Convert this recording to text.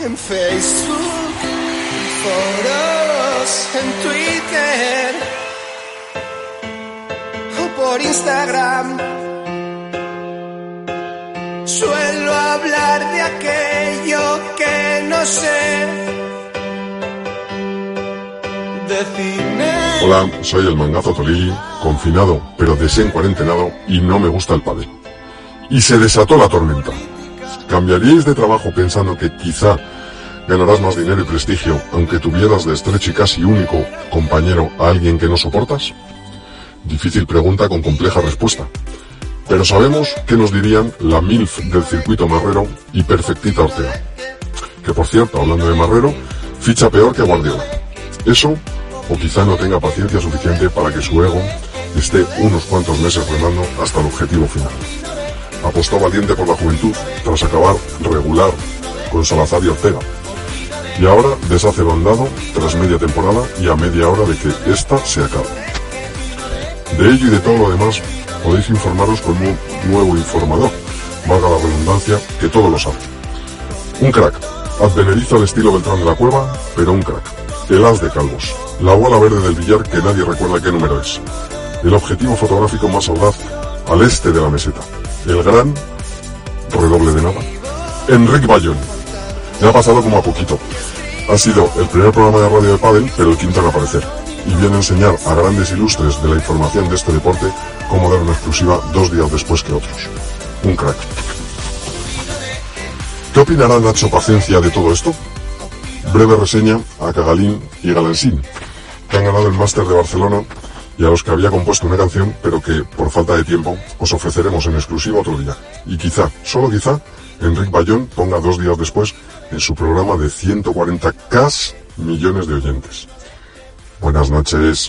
en Facebook, en foros, en Twitter o por Instagram. Suelo hablar de aquello que no sé. Hola, soy el mangazo Torelli, confinado pero desencuarentenado y no me gusta el padre. Y se desató la tormenta. ¿Cambiaríais de trabajo pensando que quizá ganarás más dinero y prestigio aunque tuvieras de estrecho y casi único compañero a alguien que no soportas? Difícil pregunta con compleja respuesta. Pero sabemos que nos dirían la MILF del circuito marrero y Perfectita Ortega. Que por cierto, hablando de marrero, ficha peor que Guardiola. Eso, o quizá no tenga paciencia suficiente para que su ego esté unos cuantos meses remando hasta el objetivo final. Apostó valiente por la juventud tras acabar regular con Salazar y Ortega. Y ahora deshace bandado tras media temporada y a media hora de que esta se acabe. De ello y de todo lo demás podéis informaros con un nuevo informador, valga la redundancia, que todo lo sabe. Un crack, advenedizo al estilo Beltrán de la Cueva, pero un crack. El as de calvos, la bola verde del billar que nadie recuerda qué número es. El objetivo fotográfico más audaz al este de la meseta. El gran, redoble de nada, Enrique Bayón. Me ha pasado como a poquito. Ha sido el primer programa de radio de pádel, pero el quinto en aparecer. Y viene a enseñar a grandes ilustres de la información de este deporte cómo dar una exclusiva dos días después que otros. Un crack. ¿Qué opinará Nacho Paciencia de todo esto? Breve reseña a Cagalín y Galansín, que han ganado el Máster de Barcelona y a los que había compuesto una canción, pero que, por falta de tiempo, os ofreceremos en exclusiva otro día. Y quizá, solo quizá, Enric Bayón ponga dos días después en su programa de 140K millones de oyentes. Buenas noches.